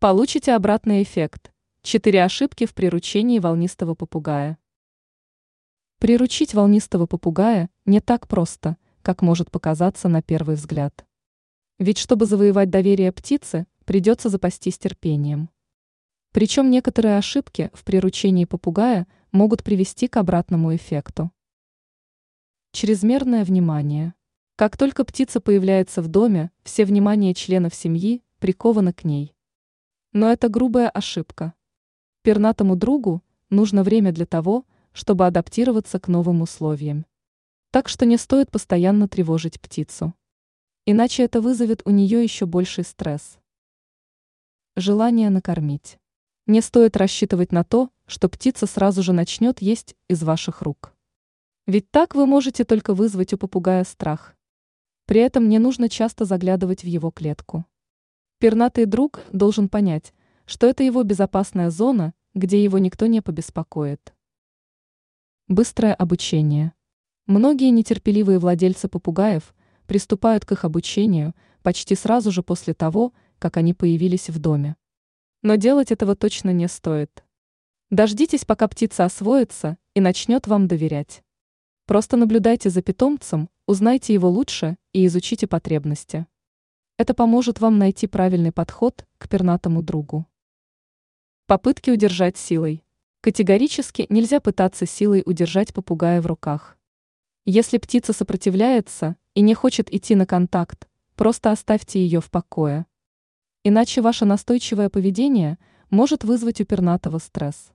Получите обратный эффект. Четыре ошибки в приручении волнистого попугая. Приручить волнистого попугая не так просто, как может показаться на первый взгляд. Ведь чтобы завоевать доверие птицы, придется запастись терпением. Причем некоторые ошибки в приручении попугая могут привести к обратному эффекту. Чрезмерное внимание. Как только птица появляется в доме, все внимание членов семьи приковано к ней. Но это грубая ошибка. Пернатому другу нужно время для того, чтобы адаптироваться к новым условиям. Так что не стоит постоянно тревожить птицу. Иначе это вызовет у нее еще больший стресс. Желание накормить. Не стоит рассчитывать на то, что птица сразу же начнет есть из ваших рук. Ведь так вы можете только вызвать у попугая страх. При этом не нужно часто заглядывать в его клетку. Пернатый друг должен понять, что это его безопасная зона, где его никто не побеспокоит. Быстрое обучение. Многие нетерпеливые владельцы попугаев приступают к их обучению почти сразу же после того, как они появились в доме. Но делать этого точно не стоит. Дождитесь, пока птица освоится и начнет вам доверять. Просто наблюдайте за питомцем, узнайте его лучше и изучите потребности. Это поможет вам найти правильный подход к пернатому другу. Попытки удержать силой. Категорически нельзя пытаться силой удержать попугая в руках. Если птица сопротивляется и не хочет идти на контакт, просто оставьте ее в покое. Иначе ваше настойчивое поведение может вызвать у пернатого стресс.